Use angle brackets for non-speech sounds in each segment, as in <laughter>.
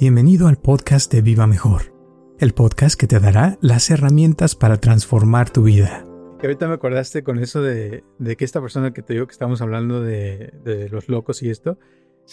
Bienvenido al podcast de Viva Mejor, el podcast que te dará las herramientas para transformar tu vida. Y ahorita me acordaste con eso de, que esta persona que te digo que estamos hablando de, los locos y esto,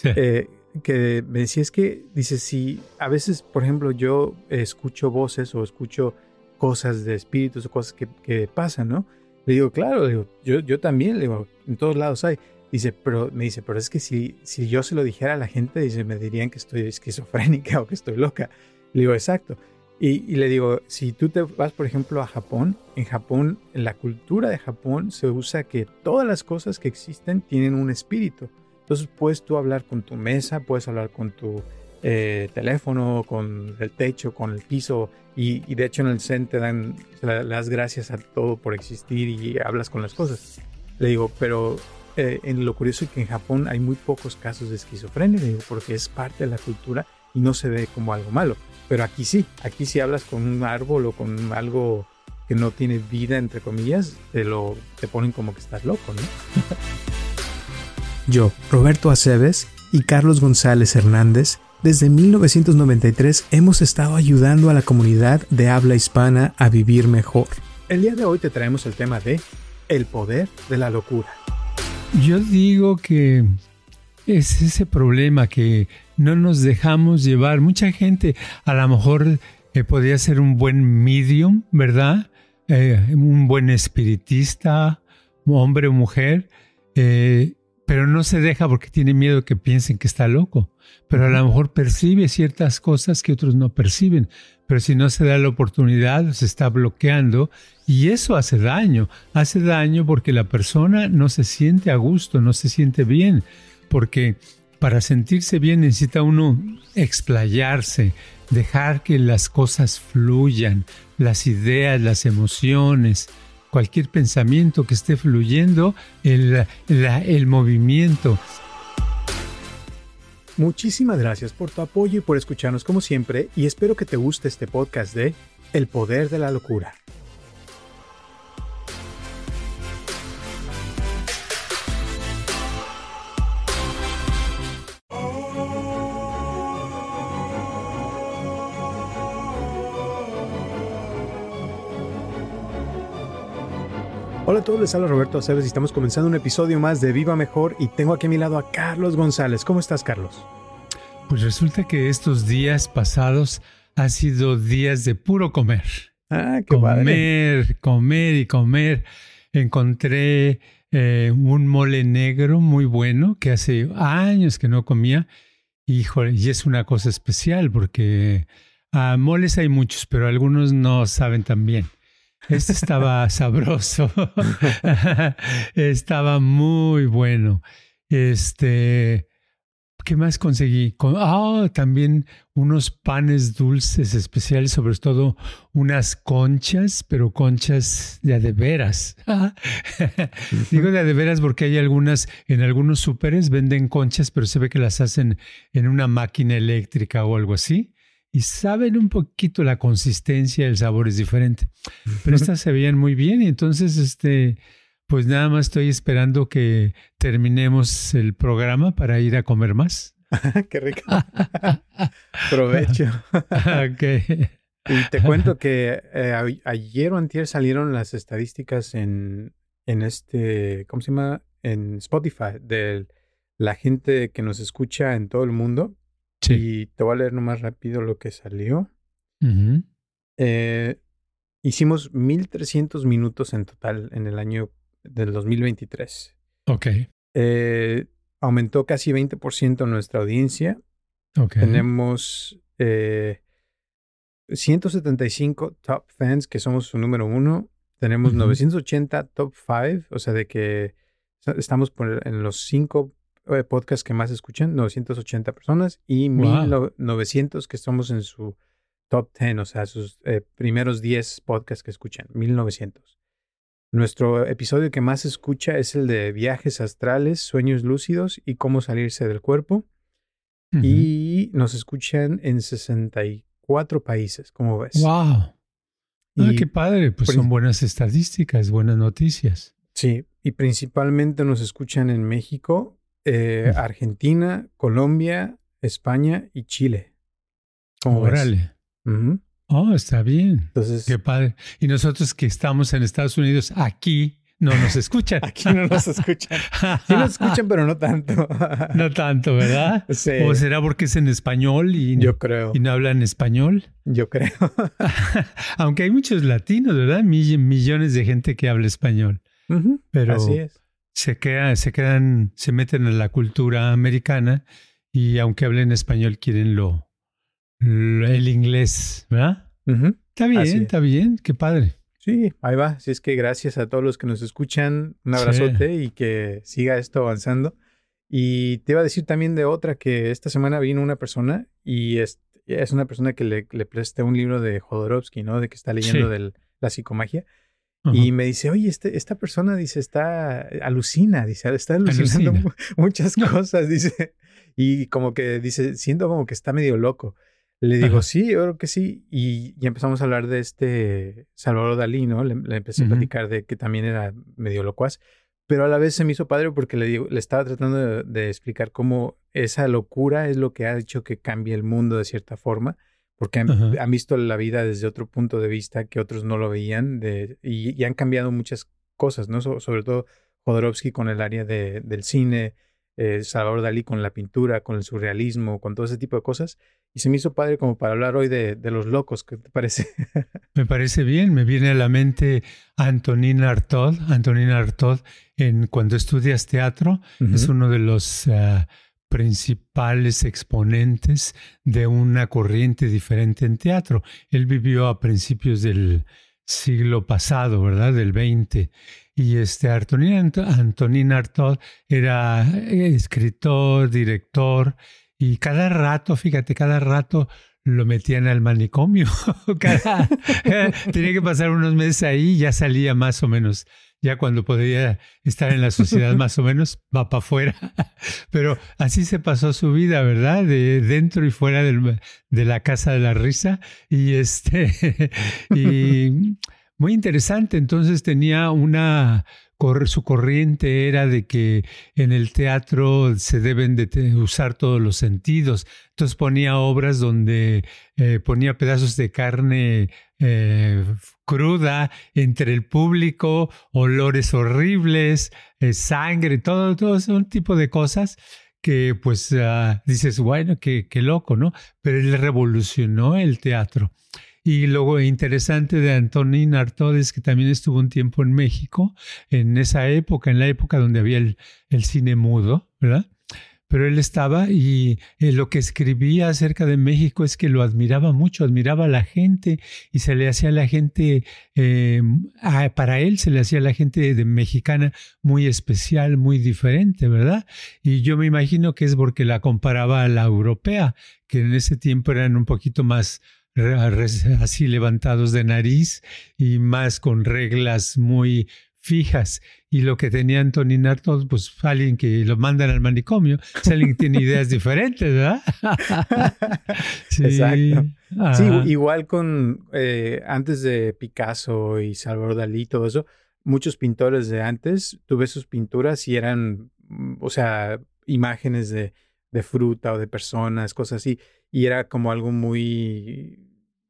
eh, que me decía es que, dice, si a veces, por ejemplo, yo escucho voces o escucho cosas de espíritus o cosas que, pasan, ¿no? Le digo, claro, digo, yo, yo también, le digo, en todos lados hay. Dice, pero me dice, pero es que si, si yo se lo dijera a la gente, dice, me dirían que estoy esquizofrénica <laughs> o que estoy loca. Le digo, exacto. Y, le digo, si tú te vas, por ejemplo, a Japón, en Japón, en la cultura de Japón se usa que todas las cosas que existen tienen un espíritu. Entonces puedes tú hablar con tu mesa, puedes hablar con tu eh, teléfono, con el techo, con el piso. Y, de hecho en el Zen te dan las gracias a todo por existir y hablas con las cosas. Le digo, pero eh, en lo curioso es que en Japón hay muy pocos casos de esquizofrenia, porque es parte de la cultura y no se ve como algo malo. Pero aquí sí, aquí si hablas con un árbol o con algo que no tiene vida, entre comillas, te lo te ponen como que estás loco, ¿no? <laughs> Yo, Roberto Aceves y Carlos González Hernández, desde 1993 hemos estado ayudando a la comunidad de habla hispana a vivir mejor. El día de hoy te traemos el tema de el poder de la locura. Yo digo que es ese problema que no nos dejamos llevar. Mucha gente a lo mejor eh, podría ser un buen medium, ¿verdad? Eh, un buen espiritista, hombre o mujer, eh, pero no se deja porque tiene miedo que piensen que está loco. Pero a lo mejor percibe ciertas cosas que otros no perciben. Pero si no se da la oportunidad, se está bloqueando y eso hace daño. Hace daño porque la persona no se siente a gusto, no se siente bien. Porque para sentirse bien necesita uno explayarse, dejar que las cosas fluyan, las ideas, las emociones cualquier pensamiento que esté fluyendo, el, movimiento. Muchísimas gracias por tu apoyo y por escucharnos como siempre y espero que te guste este podcast de El Poder de la Locura. Todos, les habla Roberto Aceves y estamos comenzando un episodio más de Viva Mejor y tengo aquí a mi lado a Carlos González. ¿Cómo estás, Carlos? Pues resulta que estos días pasados han sido días de puro comer. Ah, qué Comer, comer y comer. Encontré eh, un mole negro muy bueno que hace años que no comía. Híjole, y es una cosa especial porque ah, moles hay muchos, pero algunos no saben tan bien. Este estaba sabroso. <laughs> estaba muy bueno. Este, ¿qué más conseguí? Ah, también unos panes dulces especiales, sobre todo unas conchas, pero conchas de de veras. <laughs> Digo de de veras porque hay algunas, en algunos súperes venden conchas, pero se ve que las hacen en una máquina eléctrica o algo así y saben un poquito la consistencia, el sabor es diferente. Pero estas se veían muy bien y entonces, este, pues nada más estoy esperando que terminemos el programa para ir a comer más. <laughs> Qué rico. Provecho. <laughs> Y te cuento que eh, ayer o antier salieron las estadísticas en, en este, ¿cómo se llama? En Spotify, de la gente que nos escucha en todo el mundo. Y te voy a leer nomás rápido lo que salió. eh, hicimos 1300 minutos en total en el año del 2023. Ok. Eh, aumentó casi 20% nuestra audiencia. Okay. Tenemos eh, 175 top fans, que somos su número uno. Tenemos 980 top 5, o sea, de que estamos por en los cinco eh, podcast que más escuchan, 980 personas, y 1900 que estamos en su top 10, o sea, sus eh, primeros 10 podcasts que escuchan, 1900. Nuestro episodio que más escucha es el de viajes astrales, sueños lúcidos y cómo salirse del cuerpo. Y nos escuchan en 64 países, ¿cómo ves? ¡Wow! Ah, qué padre, pues son buenas estadísticas, buenas noticias. Sí, y principalmente nos escuchan en México, eh, Argentina, Colombia, España y Chile. Órale. Oh, está bien. Entonces, qué padre. Y nosotros que estamos en Estados Unidos, aquí no nos escuchan. <laughs> Aquí no nos escuchan. Sí nos escuchan, pero no tanto. <laughs> No tanto, ¿verdad? <laughs> Sí. ¿O será porque es en español y, Yo creo. y no hablan español? Yo creo. Aunque hay muchos latinos, ¿verdad? millones de gente que habla español. Pero Así es. Se, se quedan, se meten en la cultura americana y aunque hablen español quieren lo, el inglés, ¿verdad? Está bien, está bien, qué padre. Sí, ahí va. Así es que gracias a todos los que nos escuchan. Un abrazote y que siga esto avanzando. Y te iba a decir también de otra que esta semana vino una persona y es, es una persona que le, le, presté un libro de Jodorowsky, ¿no? De que está leyendo de la psicomagia. Y me dice, oye, este, esta persona, dice, está, alucina, dice, está alucinando muchas cosas, dice. Y como que dice, siento como que está medio loco. Le digo, sí, yo creo que sí. Y, ya empezamos a hablar de este Salvador Dalí, ¿no? Le, empecé a platicar de que también era medio locuaz. Pero a la vez se me hizo padre porque le, digo, le estaba tratando de, explicar cómo esa locura es lo que ha hecho que cambie el mundo de cierta forma. Porque han, visto la vida desde otro punto de vista que otros no lo veían. De, y, han cambiado muchas cosas, ¿no? sobre todo Jodorowsky con el área de, del cine, eh, Salvador Dalí con la pintura, con el surrealismo, con todo ese tipo de cosas. Y se me hizo padre como para hablar hoy de, los locos, ¿qué te parece? <laughs> me parece bien, me viene a la mente Antonina Artaud. Antonina Artaud, en, cuando estudias teatro, es uno de los ah, principales exponentes de una corriente diferente en teatro. Él vivió a principios del siglo pasado, ¿verdad? Del 20 y este Antonín, Antonín Artaud era eh, escritor, director, y cada rato, fíjate, cada rato lo metían al manicomio. <laughs> <laughs> tenía que pasar unos meses ahí y ya salía más o menos. Ya cuando podía estar en la sociedad <laughs> más o menos, va para afuera. Pero así se pasó su vida, ¿verdad? De dentro y fuera del, de la casa de la risa. Y este, y muy interesante. Entonces tenía una, su corriente era de que en el teatro se deben de usar todos los sentidos. Entonces ponía obras donde eh, ponía pedazos de carne eh, cruda entre el público, olores horribles, eh, sangre, todo, todo ese tipo de cosas que pues ah, dices, bueno, qué, qué loco, ¿no? Pero él revolucionó el teatro. Y luego interesante de Antonín Artaud es que también estuvo un tiempo en México, en esa época, en la época donde había el, cine mudo, ¿verdad? Pero él estaba y eh, lo que escribía acerca de México es que lo admiraba mucho, admiraba a la gente y se le hacía a la gente, eh, para él se le hacía a la gente de mexicana muy especial, muy diferente, ¿verdad? Y yo me imagino que es porque la comparaba a la europea, que en ese tiempo eran un poquito más así levantados de nariz y más con reglas muy fijas. Y lo que tenía Antonin Artaud, pues alguien que lo mandan al manicomio, es alguien que tiene ideas diferentes, ¿verdad? <laughs> sí. Exacto. Sí, igual con eh, antes de Picasso y Salvador Dalí, todo eso, muchos pintores de antes, tuve sus pinturas y eran, mm, o sea, imágenes de, de fruta o de personas, cosas así. Y era como algo muy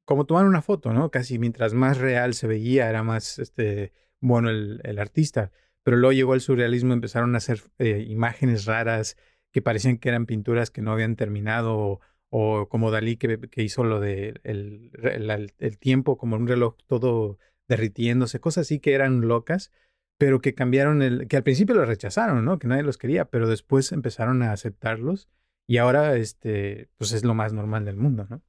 como tomar una foto, ¿no? Casi mientras más real se veía, era más este, bueno el, artista. Pero luego llegó el surrealismo, empezaron a hacer eh, imágenes raras que parecían que eran pinturas que no habían terminado, o, como Dalí que, hizo lo de el, tiempo, como un reloj todo derritiéndose, cosas así que eran locas, pero que cambiaron el, que al principio los rechazaron, ¿no? Que nadie los quería, pero después empezaron a aceptarlos y ahora, este, pues es lo más normal del mundo, ¿no?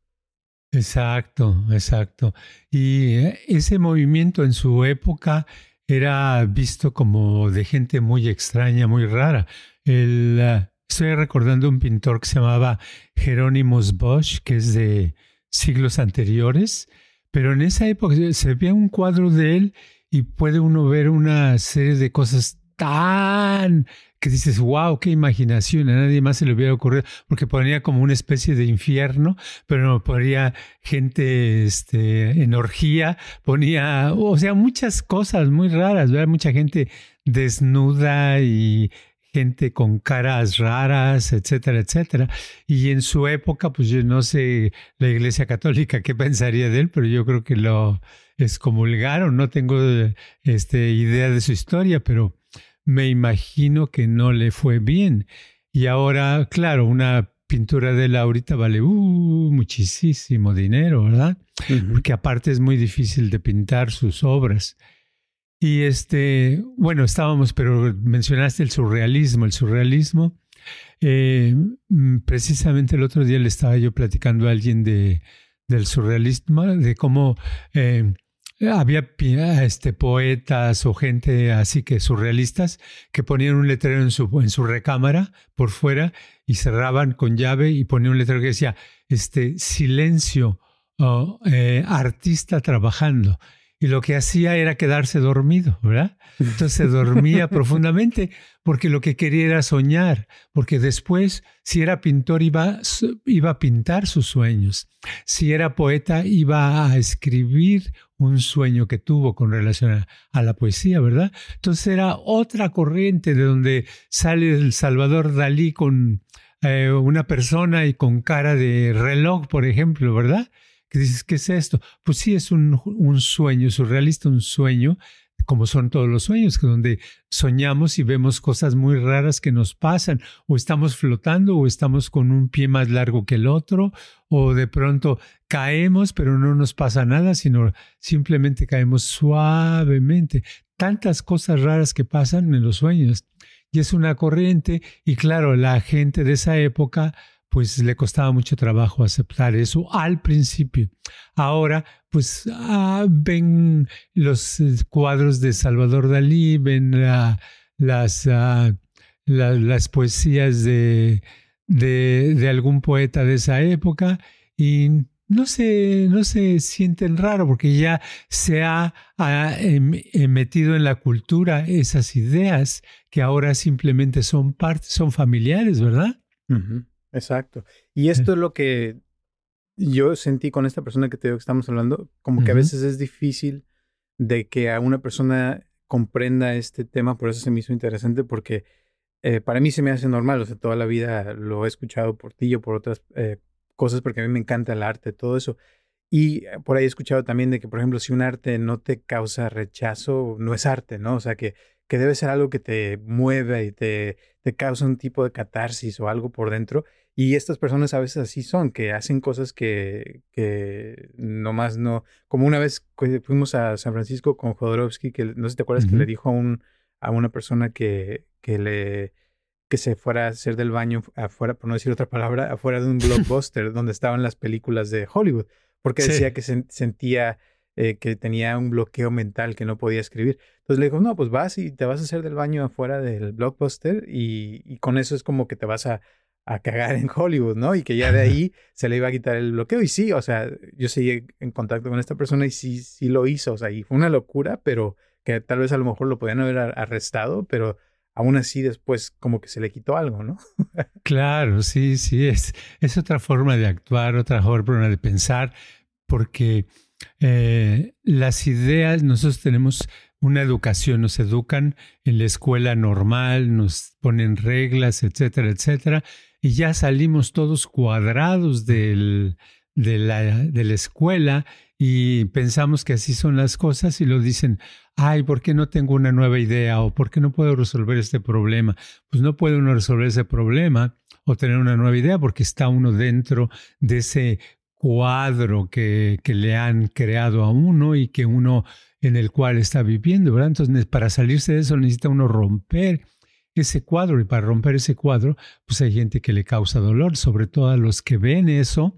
Exacto, exacto. Y eh, ese movimiento en su época era visto como de gente muy extraña, muy rara. El, eh, estoy recordando un pintor que se llamaba Jerónimos Bosch, que es de siglos anteriores, pero en esa época se ve un cuadro de él y puede uno ver una serie de cosas tan que dices, wow, qué imaginación, a nadie más se le hubiera ocurrido, porque ponía como una especie de infierno, pero no ponía gente este, en orgía, ponía, o sea, muchas cosas muy raras, ¿verdad? Mucha gente desnuda y gente con caras raras, etcétera, etcétera. Y en su época, pues yo no sé la Iglesia Católica qué pensaría de él, pero yo creo que lo excomulgaron, no tengo este, idea de su historia, pero me imagino que no le fue bien. Y ahora, claro, una pintura de él ahorita vale uh, muchísimo dinero, ¿verdad? Porque aparte es muy difícil de pintar sus obras. Y este, bueno, estábamos, pero mencionaste el surrealismo. El surrealismo, eh, mm, precisamente el otro día le estaba yo platicando a alguien de, del surrealismo, de cómo eh, había este, poetas o gente así que surrealistas que ponían un letrero en su, en su recámara por fuera y cerraban con llave y ponían un letrero que decía, este, silencio, oh, eh, artista trabajando y lo que hacía era quedarse dormido, ¿verdad? Entonces se dormía <laughs> profundamente porque lo que quería era soñar, porque después, si era pintor, iba, iba a pintar sus sueños, si era poeta, iba a escribir un sueño que tuvo con relación a, la poesía, ¿verdad? Entonces era otra corriente de donde sale el Salvador Dalí con eh, una persona y con cara de reloj, por ejemplo, ¿verdad? Que dices, ¿qué es esto? Pues sí, es un, un sueño surrealista, un sueño, como son todos los sueños, que donde soñamos y vemos cosas muy raras que nos pasan, o estamos flotando, o estamos con un pie más largo que el otro, o de pronto caemos, pero no nos pasa nada, sino simplemente caemos suavemente. Tantas cosas raras que pasan en los sueños. Y es una corriente, y claro, la gente de esa época pues le costaba mucho trabajo aceptar eso al principio. Ahora, pues ah, ven los eh, cuadros de Salvador Dalí, ven las, ah, las poesías de, de, algún poeta de esa época y no se, no se sienten raro porque ya se ha, em, metido en la cultura esas ideas que ahora simplemente son parte, son familiares, ¿verdad? Exacto. Y esto es lo que yo sentí con esta persona que te digo que estamos hablando, como que a veces es difícil de que a una persona comprenda este tema, por eso se me hizo interesante, porque eh, para mí se me hace normal, o sea, toda la vida lo he escuchado por ti o por otras eh, cosas, porque a mí me encanta el arte, todo eso. Y eh, por ahí he escuchado también de que, por ejemplo, si un arte no te causa rechazo, no es arte, ¿no? O sea, que, que debe ser algo que te mueve y te, te causa un tipo de catarsis o algo por dentro. Y estas personas a veces así son, que hacen cosas que, que nomás no. Como una vez fuimos a San Francisco con Jodorowsky, que no sé si te acuerdas que le dijo a, un, a una persona que, que le que se fuera a hacer del baño afuera, por no decir otra palabra, afuera de un <laughs> blockbuster donde estaban las películas de Hollywood, porque decía que se, sentía eh, que tenía un bloqueo mental, que no podía escribir. Entonces le dijo, no, pues vas y te vas a hacer del baño afuera del blockbuster y, y con eso es como que te vas a, a cagar en Hollywood, ¿no? Y que ya de ahí <laughs> se le iba a quitar el bloqueo. Y sí, o sea, yo seguí en contacto con esta persona y sí, sí lo hizo. O sea, y fue una locura, pero que tal vez a lo mejor lo podían haber arrestado, pero aún así después como que se le quitó algo, ¿no? <laughs> claro, sí, sí, es, es otra forma de actuar, otra forma de pensar, porque eh, las ideas, nosotros tenemos una educación, nos educan en la escuela normal, nos ponen reglas, etcétera, etcétera, y ya salimos todos cuadrados de, la, escuela y pensamos que así son las cosas y lo dicen, ay, ¿por qué no tengo una nueva idea? o ¿por qué no puedo resolver este problema? Pues no puede uno resolver ese problema o tener una nueva idea porque está uno dentro de ese cuadro que, le han creado a uno y que uno en el cual está viviendo. Entonces, para salirse de eso necesita uno romper ese cuadro y para romper ese cuadro, pues hay gente que le causa dolor, sobre todo a los que ven eso.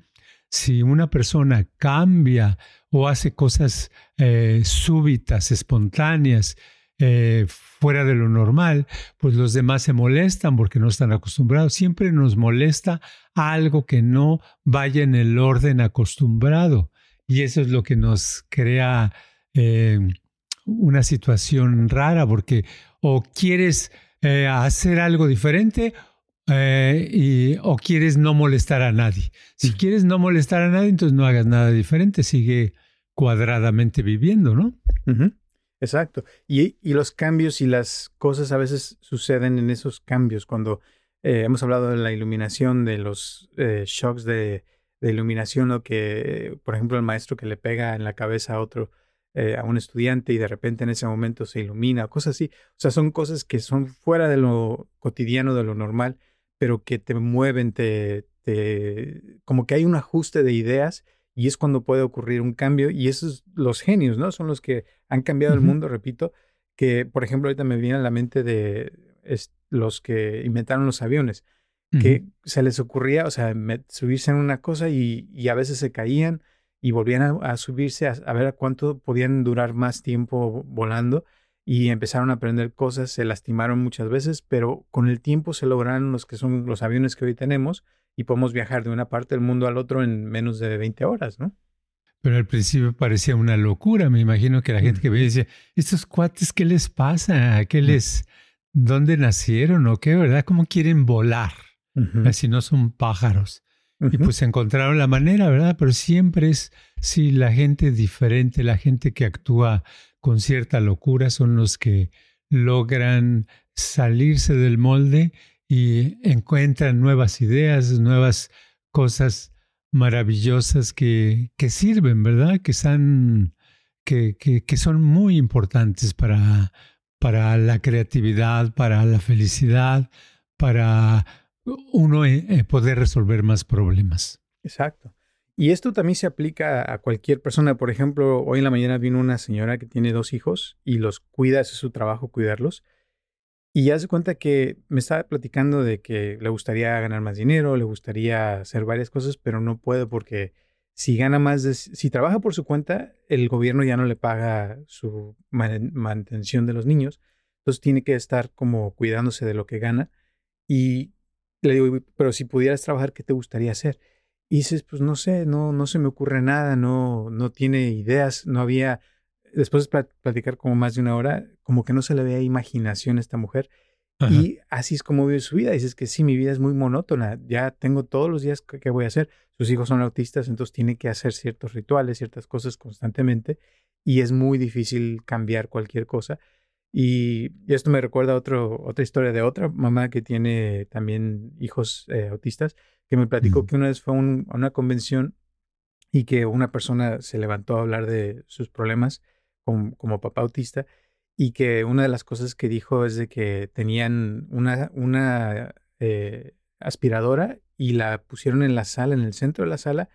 Si una persona cambia o hace cosas eh, súbitas, espontáneas, eh, fuera de lo normal, pues los demás se molestan porque no están acostumbrados. Siempre nos molesta algo que no vaya en el orden acostumbrado. Y eso es lo que nos crea eh, una situación rara porque o quieres eh, hacer algo diferente eh, y, o quieres no molestar a nadie. Si quieres no molestar a nadie, entonces no hagas nada diferente, sigue cuadradamente viviendo, ¿no? Exacto. Y, y, los cambios y las cosas a veces suceden en esos cambios. Cuando eh, hemos hablado de la iluminación, de los eh, shocks de, de, iluminación, o que, por ejemplo, el maestro que le pega en la cabeza a otro, eh, a un estudiante y de repente en ese momento se ilumina, cosas así. O sea, son cosas que son fuera de lo cotidiano, de lo normal, pero que te mueven, te, te como que hay un ajuste de ideas y es cuando puede ocurrir un cambio y esos los genios, ¿no? Son los que han cambiado el mundo, repito, que por ejemplo ahorita me viene a la mente de los que inventaron los aviones, que se les ocurría, o sea, subirse en una cosa y, a veces se caían y volvían a, subirse a, ver a cuánto podían durar más tiempo volando y empezaron a aprender cosas, se lastimaron muchas veces, pero con el tiempo se lograron los que son los aviones que hoy tenemos y podemos viajar de una parte del mundo al otro en menos de 20 horas, ¿no? Pero al principio parecía una locura. Me imagino que la gente que veía decía, estos cuates, ¿qué les pasa? ¿Qué les, dónde nacieron o qué, verdad? ¿Cómo quieren volar? Si no son pájaros. Y pues encontraron la manera, ¿verdad? Pero siempre es, sí, la gente diferente, la gente que actúa con cierta locura son los que logran salirse del molde y encuentran nuevas ideas, nuevas cosas maravillosas que, que sirven, ¿verdad? Que, son, que, que, son muy importantes para, para la creatividad, para la felicidad, para uno poder resolver más problemas. Exacto. Y esto también se aplica a cualquier persona. Por ejemplo, hoy en la mañana vino una señora que tiene dos hijos y los cuida, es su trabajo cuidarlos. Y ya se cuenta que me estaba platicando de que le gustaría ganar más dinero, le gustaría hacer varias cosas, pero no puede porque si gana más, de, si trabaja por su cuenta, el gobierno ya no le paga su mantención de los niños. Entonces tiene que estar como cuidándose de lo que gana. Y le digo, pero si pudieras trabajar, ¿qué te gustaría hacer? Y dices, pues no sé, no, no se me ocurre nada, no, no tiene ideas, no había después de platicar como más de una hora, como que no se le veía imaginación a esta mujer. Y así es como vive su vida. Dices que sí, mi vida es muy monótona. Ya tengo todos los días que, voy a hacer. Sus hijos son autistas, entonces tiene que hacer ciertos rituales, ciertas cosas constantemente. Y es muy difícil cambiar cualquier cosa. Y, esto me recuerda a otro, otra historia de otra mamá que tiene también hijos eh, autistas, que me platicó que una vez fue a una convención y que una persona se levantó a hablar de sus problemas como, papá autista y que una de las cosas que dijo es de que tenían una, una eh, aspiradora y la pusieron en la sala, en el centro de la sala,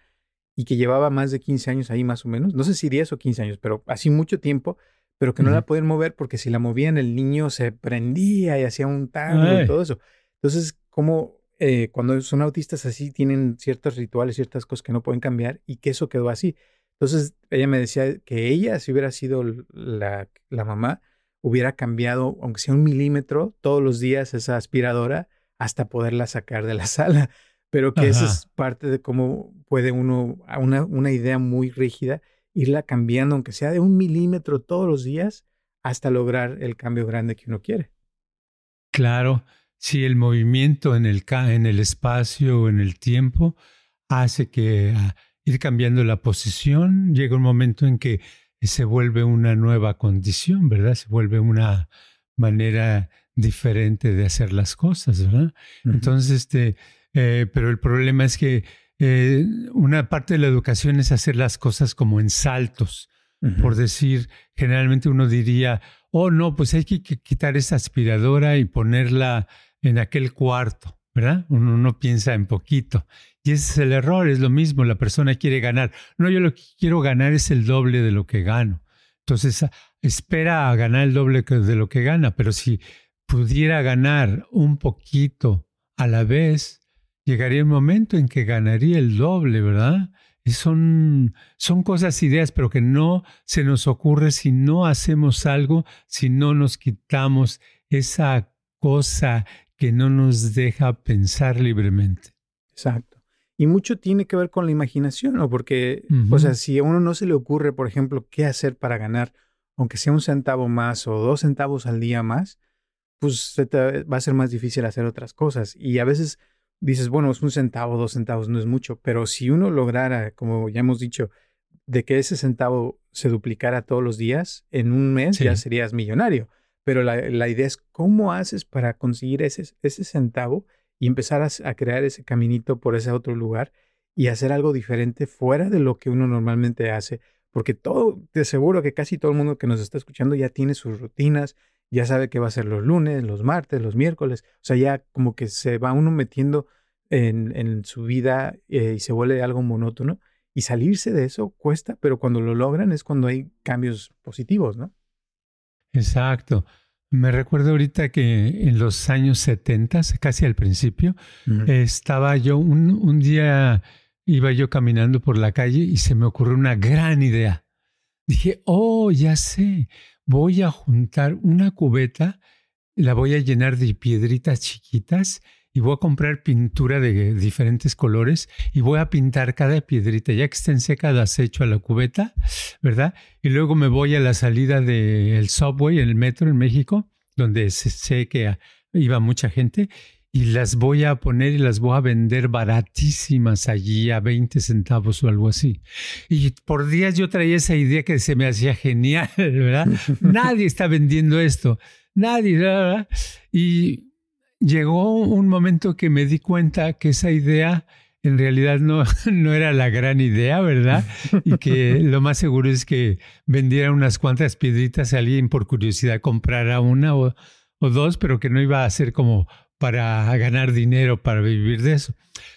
y que llevaba más de 15 años ahí más o menos, no sé si 10 o 15 años, pero así mucho tiempo, pero que no la pueden mover porque si la movían el niño se prendía y hacía un tango y todo eso. Entonces, como eh, cuando son autistas así tienen ciertos rituales, ciertas cosas que no pueden cambiar y que eso quedó así. Entonces ella me decía que ella, si hubiera sido la, la mamá, hubiera cambiado, aunque sea un milímetro, todos los días esa aspiradora hasta poderla sacar de la <laughs> sala. Pero que esa es parte de cómo puede uno, una, una idea muy rígida, irla cambiando, aunque sea de un milímetro todos los días, hasta lograr el cambio grande que uno quiere. Claro, si el movimiento en el, en el espacio o en el tiempo hace que ah, ir cambiando la posición, llega un momento en que se vuelve una nueva condición, ¿verdad? Se vuelve una manera diferente de hacer las cosas, ¿verdad? Entonces, este, eh, pero el problema es que eh, una parte de la educación es hacer las cosas como en saltos. Por decir, generalmente uno diría, oh no, pues hay que quitar esa aspiradora y ponerla en aquel cuarto, ¿verdad? Uno no piensa en poquito. Y ese es el error, es lo mismo, la persona quiere ganar. No, yo lo que quiero ganar es el doble de lo que gano. Entonces, espera a ganar el doble de lo que gana, pero si pudiera ganar un poquito a la vez, llegaría el momento en que ganaría el doble, ¿verdad? Y son, son cosas, ideas, pero que no se nos ocurre si no hacemos algo, si no nos quitamos esa cosa que no nos deja pensar libremente. Exacto. Y mucho tiene que ver con la imaginación, ¿no? Porque, o sea, si a uno no se le ocurre, por ejemplo, qué hacer para ganar, aunque sea un centavo más o dos centavos al día más, pues va a ser más difícil hacer otras cosas. Y a veces dices, bueno, es un centavo, dos centavos, no es mucho, pero si uno lograra, como ya hemos dicho, de que ese centavo se duplicara todos los días, en un mes ya serías millonario. Pero la, idea es cómo haces para conseguir ese, ese centavo y empezar a, crear ese caminito por ese otro lugar y hacer algo diferente fuera de lo que uno normalmente hace. Porque todo, te aseguro que casi todo el mundo que nos está escuchando ya tiene sus rutinas, ya sabe que va a ser los lunes, los martes, los miércoles. O sea, ya como que se va uno metiendo en, en su vida eh, y se vuelve algo monótono. Y salirse de eso cuesta, pero cuando lo logran es cuando hay cambios positivos, ¿no? Exacto. Me recuerdo ahorita que en los años 70, casi al principio, estaba yo, un, un, día iba yo caminando por la calle y se me ocurrió una gran idea. Dije, oh, ya sé, voy a juntar una cubeta, la voy a llenar de piedritas chiquitas y voy a comprar pintura de diferentes colores y voy a pintar cada piedrita, ya que estén secas las echo a la cubeta, ¿verdad? Y luego me voy a la salida del subway, en el metro en México, donde sé que iba mucha gente, y las voy a poner y las voy a vender baratísimas allí a 20 centavos o algo así. Y por días yo traía esa idea que se me hacía genial, <laughs> ¿verdad? Nadie está vendiendo esto, nadie, ¿verdad? Y llegó un momento que me di cuenta que esa idea en realidad no, <laughs> no era la gran idea, ¿verdad? Y que lo más seguro es que vendiera unas cuantas piedritas a alguien por curiosidad comprara una o, o dos, pero que no iba a ser como para ganar dinero, para vivir de eso.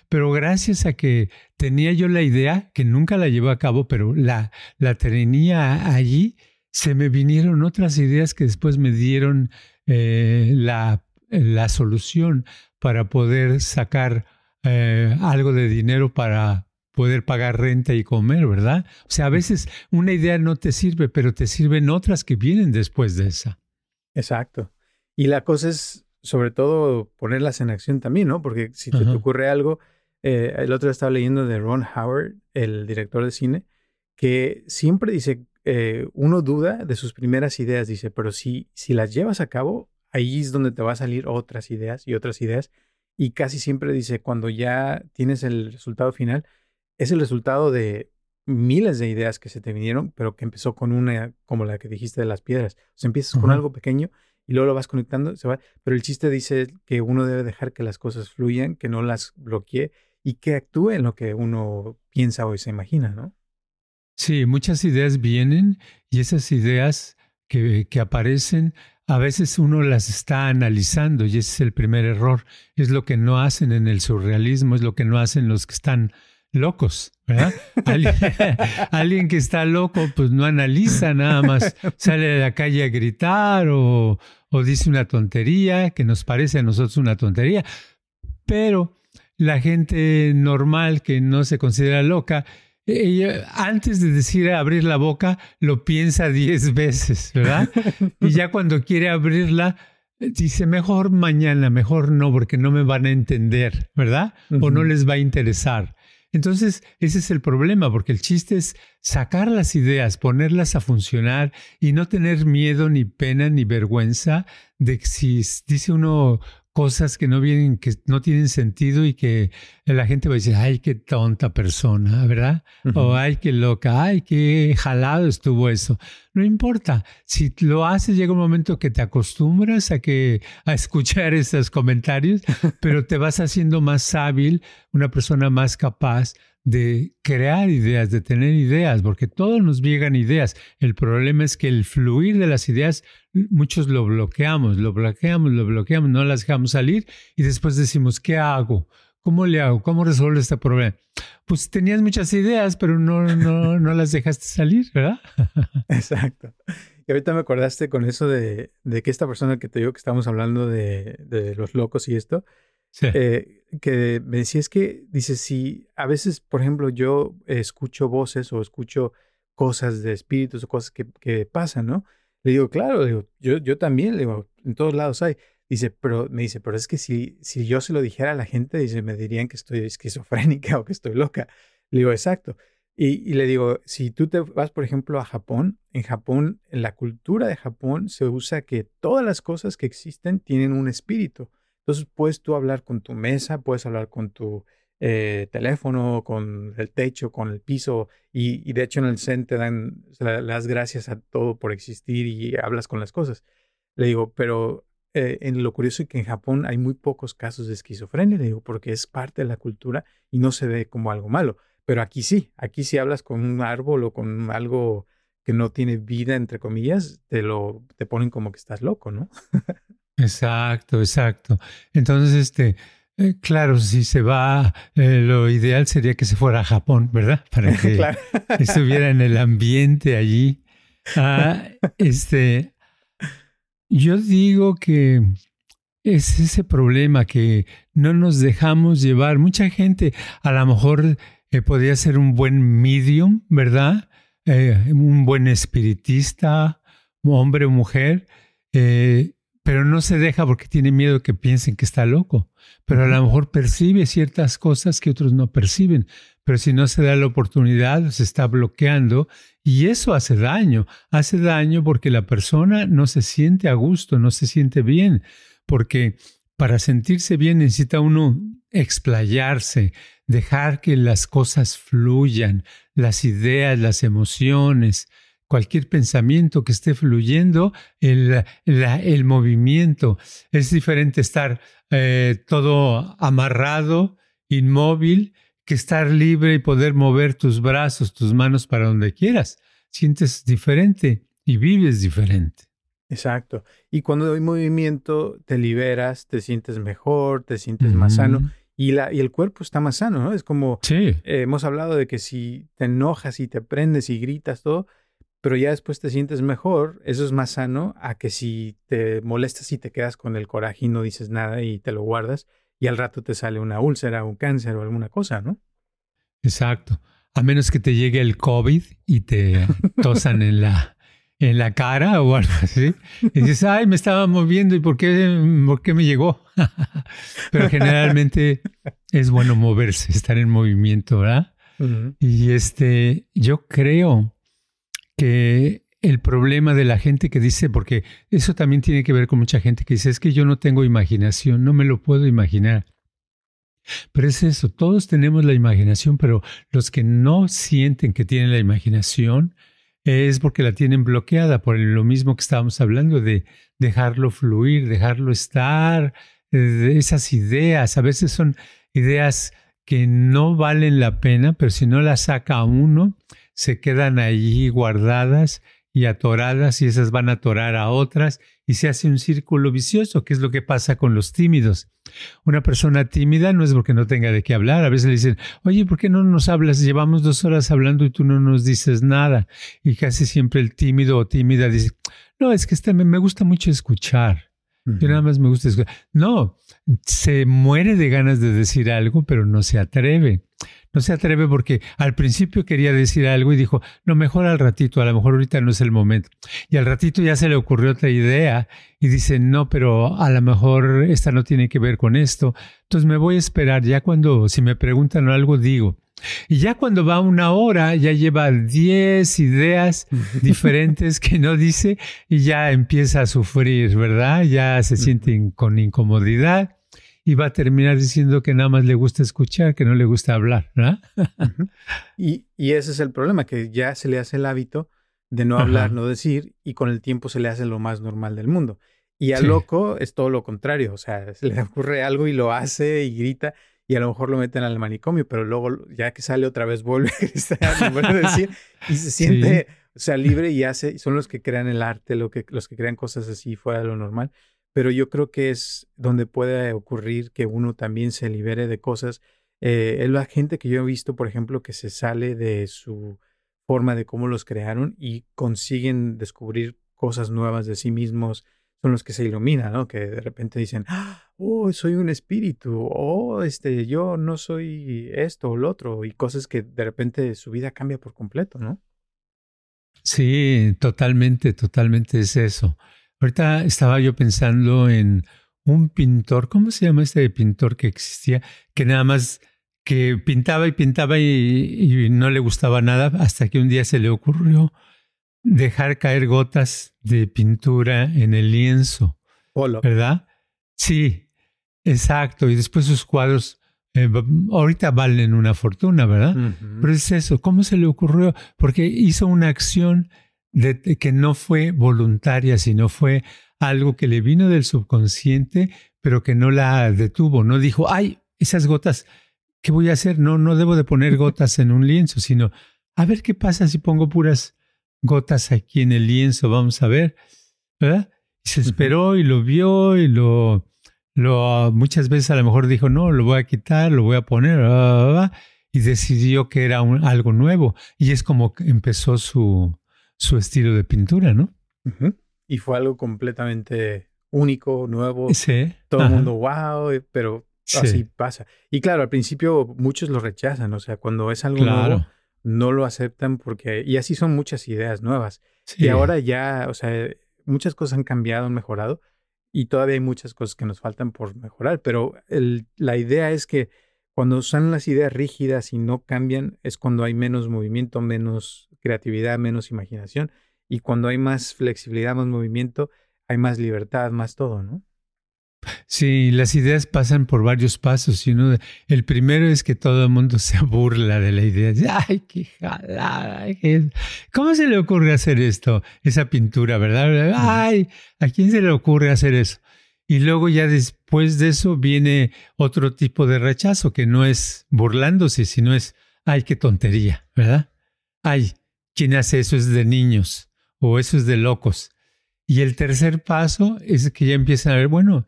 Pero gracias a que tenía yo la idea, que nunca la llevé a cabo, pero la, la tenía allí, se me vinieron otras ideas que después me dieron eh, la la solución para poder sacar eh, algo de dinero para poder pagar renta y comer, ¿verdad? O sea, a veces una idea no te sirve, pero te sirven otras que vienen después de esa. Exacto. Y la cosa es, sobre todo, ponerlas en acción también, ¿no? Porque si te, ocurre algo, eh, el otro estaba leyendo de Ron Howard, el director de cine, que siempre dice, eh, uno duda de sus primeras ideas, dice, pero si, si las llevas a cabo, ahí es donde te va a salir otras ideas y otras ideas. Y casi siempre dice, cuando ya tienes el resultado final, es el resultado de miles de ideas que se te vinieron, pero que empezó con una, como la que dijiste de las piedras. O sea, empiezas con algo pequeño y luego lo vas conectando, se va. Pero el chiste dice que uno debe dejar que las cosas fluyan, que no las bloquee y que actúe en lo que uno piensa o se imagina, ¿no? Sí, muchas ideas vienen y esas ideas que, que aparecen a veces uno las está analizando y ese es el primer error. Es lo que no hacen en el surrealismo, es lo que no hacen los que están locos, ¿verdad? <laughs> Alguien, que está loco, pues no analiza nada más, sale a la calle a gritar o, o dice una tontería que nos parece a nosotros una tontería. Pero la gente normal que no se considera loca, ella, antes de decir abrir la boca, lo piensa diez veces, ¿verdad? Y ya cuando quiere abrirla, dice, mejor mañana, mejor no, porque no me van a entender, ¿verdad? O no les va a interesar. Entonces, ese es el problema, porque el chiste es sacar las ideas, ponerlas a funcionar y no tener miedo, ni pena, ni vergüenza de que si dice uno cosas que no vienen, que no tienen sentido y que la gente va a decir, ay, qué tonta persona, ¿verdad? O ay, qué loca, ay, qué jalado estuvo eso. No importa, si lo haces llega un momento que te acostumbras a que a escuchar <laughs> esos comentarios, pero te vas haciendo más hábil, una persona más capaz de crear ideas, de tener ideas, porque todos nos llegan ideas. El problema es que el fluir de las ideas, muchos lo bloqueamos, lo bloqueamos, lo bloqueamos, no las dejamos salir y después decimos, ¿qué hago? ¿Cómo le hago? ¿Cómo resuelvo este problema? Pues tenías muchas ideas, pero no, no, no las dejaste salir, ¿verdad? <laughs> Exacto. Y ahorita me acordaste con eso de, de que esta persona que te digo que estamos hablando de, de los locos y esto, eh, que me decía es que, dice, si a veces, por ejemplo, yo escucho voces o escucho cosas de espíritus o cosas que, que pasan, ¿no? Le digo, claro, digo, yo, yo también, le digo, en todos lados hay. Dice, pero me dice, pero es que si, si yo se lo dijera a la gente, dice, me dirían que estoy esquizofrénica <laughs> o que estoy loca. Le digo, exacto. Y, y, le digo, si tú te vas, por ejemplo, a Japón, en Japón, en la cultura de Japón se usa que todas las cosas que existen tienen un espíritu. Entonces puedes tú hablar con tu mesa, puedes hablar con tu eh, teléfono, con el techo, con el piso, y, de hecho en el Zen te dan las gracias a todo por existir y hablas con las cosas. Le digo, pero eh, en lo curioso es que en Japón hay muy pocos casos de esquizofrenia, le digo, porque es parte de la cultura y no se ve como algo malo. Pero aquí sí, aquí si hablas con un árbol o con algo que no tiene vida, entre comillas, te lo te ponen como que estás loco, ¿no? <laughs> exacto, exacto. Entonces, este, eh, claro, si se va, eh, lo ideal sería que se fuera a Japón, ¿verdad? <laughs> Para que estuviera en el ambiente allí. Ah, este, yo digo que es ese problema que no nos dejamos llevar. Mucha gente a lo mejor eh, podría ser un buen medium, ¿verdad? Eh, un buen espiritista, hombre o mujer, eh, pero no se deja porque tiene miedo que piensen que está loco. Pero a lo mejor percibe ciertas cosas que otros no perciben. Pero si no se da la oportunidad, se está bloqueando y eso hace daño. Hace daño porque la persona no se siente a gusto, no se siente bien, porque para sentirse bien necesita uno explayarse, dejar que las cosas fluyan, las ideas, las emociones, cualquier pensamiento que esté fluyendo, el, el movimiento. Es diferente estar eh, todo amarrado, inmóvil, que estar libre y poder mover tus brazos, tus manos para donde quieras. Sientes diferente y vives diferente. Exacto. Y cuando hay movimiento, te liberas, te sientes mejor, te sientes más sano y, la, y el cuerpo está más sano, ¿no? Es como sí. Eh, hemos hablado de que si te enojas y te prendes y gritas todo, pero ya después te sientes mejor, eso es más sano a que si te molestas y te quedas con el coraje y no dices nada y te lo guardas, y al rato te sale una úlcera, un cáncer o alguna cosa, ¿no? Exacto. A menos que te llegue el COVID y te tosan en la, en la cara o algo así. Y dices, ay, me estaba moviendo y ¿por qué, por qué me llegó? <laughs> Pero generalmente es bueno moverse, estar en movimiento, ¿verdad? Y este, yo creo que el problema de la gente que dice, porque eso también tiene que ver con mucha gente que dice, es que yo no tengo imaginación, no me lo puedo imaginar. Pero es eso, todos tenemos la imaginación, pero los que no sienten que tienen la imaginación es porque la tienen bloqueada por lo mismo que estábamos hablando de dejarlo fluir, dejarlo estar, de esas ideas, a veces son ideas que no valen la pena, pero si no las saca uno, se quedan allí guardadas y atoradas y esas van a atorar a otras y se hace un círculo vicioso, que es lo que pasa con los tímidos. Una persona tímida no es porque no tenga de qué hablar. A veces le dicen, oye, ¿por qué no nos hablas? Llevamos dos horas hablando y tú no nos dices nada. Y casi siempre el tímido o tímida dice, no, es que este, me gusta mucho escuchar. Yo nada más me gusta escuchar. No, se muere de ganas de decir algo, pero no se atreve. No se atreve porque al principio quería decir algo y dijo, no, mejor al ratito, a lo mejor ahorita no es el momento. Y al ratito ya se le ocurrió otra idea y dice, no, pero a lo mejor esta no tiene que ver con esto. Entonces me voy a esperar, ya cuando, si me preguntan algo, digo. Y ya cuando va una hora, ya lleva 10 ideas diferentes que no dice y ya empieza a sufrir, ¿verdad? Ya se siente con incomodidad y va a terminar diciendo que nada más le gusta escuchar, que no le gusta hablar, ¿verdad? y, ese es el problema, que ya se le hace el hábito de no hablar, no decir, y con el tiempo se le hace lo más normal del mundo. Y al loco es todo lo contrario, o sea, se le ocurre algo y lo hace y grita, y a lo mejor lo meten al manicomio, pero luego ya que sale otra vez vuelve <laughs> a decir, y se siente, o sea, libre y hace, son los que crean el arte, lo que, los que crean cosas así fuera de lo normal pero yo creo que es donde puede ocurrir que uno también se libere de cosas. Eh, es la gente que yo he visto, por ejemplo, que se sale de su forma de cómo los crearon y consiguen descubrir cosas nuevas de sí mismos, son los que se iluminan, ¿no? Que de repente dicen, oh, soy un espíritu, oh, este, yo no soy esto o lo otro, y cosas que de repente su vida cambia por completo, ¿no? Sí, totalmente, totalmente es eso. Ahorita estaba yo pensando en un pintor, ¿cómo se llama este pintor que existía? Que nada más que pintaba y pintaba y, no le gustaba nada hasta que un día se le ocurrió dejar caer gotas de pintura en el lienzo. ¿Verdad? Sí, exacto. Y después sus cuadros eh, ahorita valen una fortuna, ¿verdad? Pero es eso, ¿cómo se le ocurrió? Porque hizo una acción de, que no fue voluntaria, sino fue algo que le vino del subconsciente, pero que no la detuvo, no dijo, ay, esas gotas, ¿qué voy a hacer? No, no debo de poner gotas en un lienzo, sino, a ver qué pasa si pongo puras gotas aquí en el lienzo, vamos a ver, ¿verdad? Y se esperó y lo vio y lo lo, muchas veces a lo mejor dijo, no, lo voy a quitar, lo voy a poner, y decidió que era algo nuevo. Y es como empezó su, su estilo de pintura, ¿no? Y fue algo completamente único, nuevo. Sí. Todo el mundo, wow, eh, pero así pasa. Y claro, al principio muchos lo rechazan, o sea, cuando es algo nuevo, no lo aceptan porque, y así son muchas ideas nuevas. Y ahora ya, o sea, muchas cosas han cambiado, han mejorado, y todavía hay muchas cosas que nos faltan por mejorar, pero la idea es que cuando son las ideas rígidas y no cambian, es cuando hay menos movimiento, menos creatividad, menos imaginación, y cuando hay más flexibilidad, más movimiento, hay más libertad, más todo, ¿no? Sí, las ideas pasan por varios pasos. Y uno, el primero es que todo el mundo se burla de la idea. Ay, qué jalada. ¿Cómo se le ocurre hacer esto? Esa pintura, ¿verdad? Ay, ¿a quién se le ocurre hacer eso? Y luego ya después de eso viene otro tipo de rechazo que no es burlándose, sino es, ay, qué tontería, ¿verdad? Ay, ¿quién hace eso? Es de niños o eso es de locos. Y el tercer paso es que ya empiezan a ver, bueno,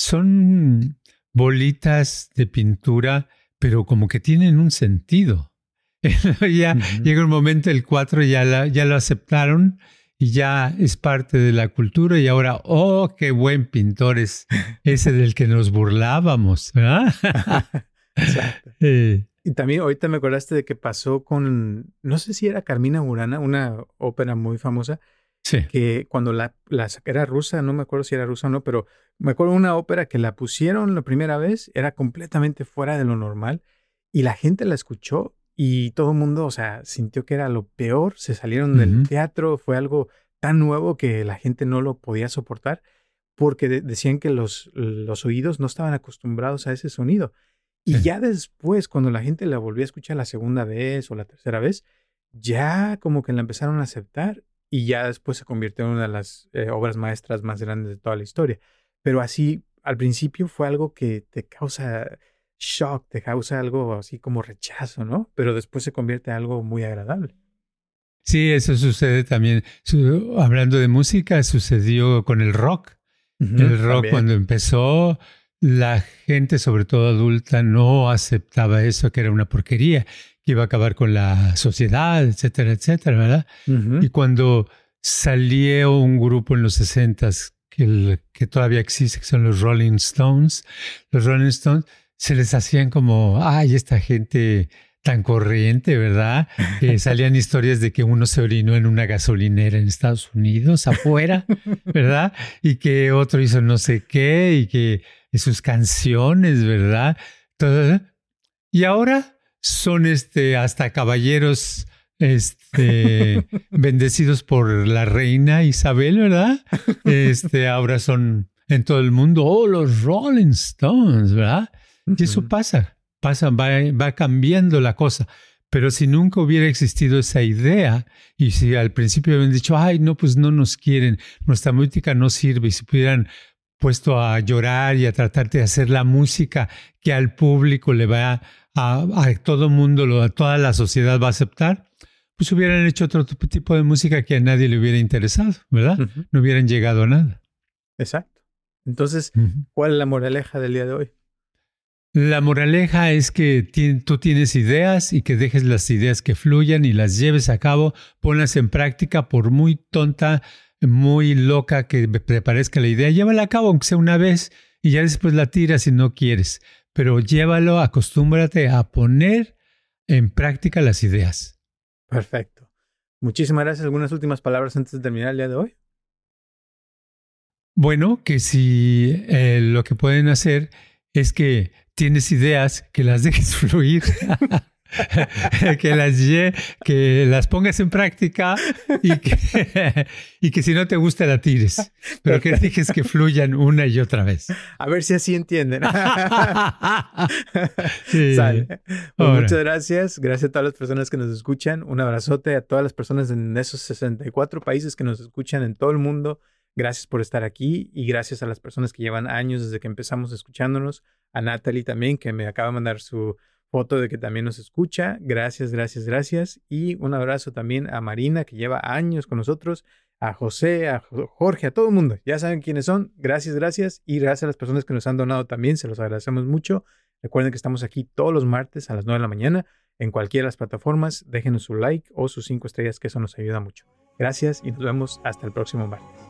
son bolitas de pintura, pero como que tienen un sentido. <laughs> ya llega un momento, el 4 ya, ya lo aceptaron y ya es parte de la cultura y ahora, oh, qué buen pintor es <laughs> ese del que nos burlábamos. <laughs> Exacto. Eh. y también ahorita me acordaste de que pasó con, no sé si era Carmina Burana, una ópera muy famosa, que cuando la, la, era rusa, no me acuerdo si era rusa o no, pero me acuerdo de una ópera que la pusieron la primera vez, era completamente fuera de lo normal y la gente la escuchó y todo el mundo, o sea, sintió que era lo peor, se salieron del teatro, fue algo tan nuevo que la gente no lo podía soportar porque decían que los, los oídos no estaban acostumbrados a ese sonido. Y ya después, cuando la gente la volvió a escuchar la segunda vez o la tercera vez, ya como que la empezaron a aceptar y ya después se convirtió en una de las eh, obras maestras más grandes de toda la historia. Pero así, al principio fue algo que te causa shock, te causa algo así como rechazo, ¿no? Pero después se convierte en algo muy agradable. Sí, eso sucede también. Hablando de música, sucedió con el rock. el rock cuando empezó, la gente, sobre todo adulta, no aceptaba eso, que era una porquería que iba a acabar con la sociedad, etcétera, etcétera, ¿verdad? Y cuando salió un grupo en los 60 que, que todavía existe, que son los Rolling Stones, los Rolling Stones se les hacían como, ay, esta gente tan corriente, ¿verdad? Que <laughs> salían historias de que uno se orinó en una gasolinera en Estados Unidos, afuera, <laughs> ¿verdad? Y que otro hizo no sé qué, y que sus canciones, ¿verdad? Todo. Y ahora son este, hasta caballeros este, <laughs> bendecidos por la reina Isabel, ¿verdad? Este, ahora son en todo el mundo, oh, los Rolling Stones, ¿verdad? Y eso pasa, pasa, va, va cambiando la cosa. Pero si nunca hubiera existido esa idea y si al principio habían dicho, ay, no, pues no nos quieren, nuestra música no sirve, y si pudieran puesto a llorar y a tratar de hacer la música que al público le va a, a todo mundo, a toda la sociedad va a aceptar, pues hubieran hecho otro tipo de música que a nadie le hubiera interesado, ¿verdad? No hubieran llegado a nada. Exacto. Entonces, ¿cuál es la moraleja del día de hoy? La moraleja es que tú tienes ideas y que dejes las ideas que fluyan y las lleves a cabo, ponlas en práctica por muy tonta, muy loca que te parezca la idea, llévala a cabo aunque sea una vez y ya después la tiras si no quieres pero llévalo, acostúmbrate a poner en práctica las ideas. Perfecto. Muchísimas gracias. ¿Algunas últimas palabras antes de terminar el día de hoy? Bueno, que si eh, lo que pueden hacer es que tienes ideas, que las dejes <laughs> fluir. <laughs> que las que las pongas en práctica y que, y que si no te gusta la tires, pero que dejes que fluyan una y otra vez. A ver si así entienden. <laughs> Pues muchas gracias. Gracias a todas las personas que nos escuchan. Un abrazote a todas las personas en esos 64 países que nos escuchan en todo el mundo. Gracias por estar aquí y gracias a las personas que llevan años desde que empezamos escuchándonos. A Natalie también, que me acaba de mandar su foto de que también nos escucha. Gracias, gracias, gracias. Y un abrazo también a Marina, que lleva años con nosotros, a José, a Jorge, a todo el mundo. Ya saben quiénes son. Gracias, gracias. Y gracias a las personas que nos han donado también. Se los agradecemos mucho. Recuerden que estamos aquí todos los martes a las 9 de la mañana en cualquiera de las plataformas. Déjenos su like o sus 5 estrellas, que eso nos ayuda mucho. Gracias y nos vemos hasta el próximo martes.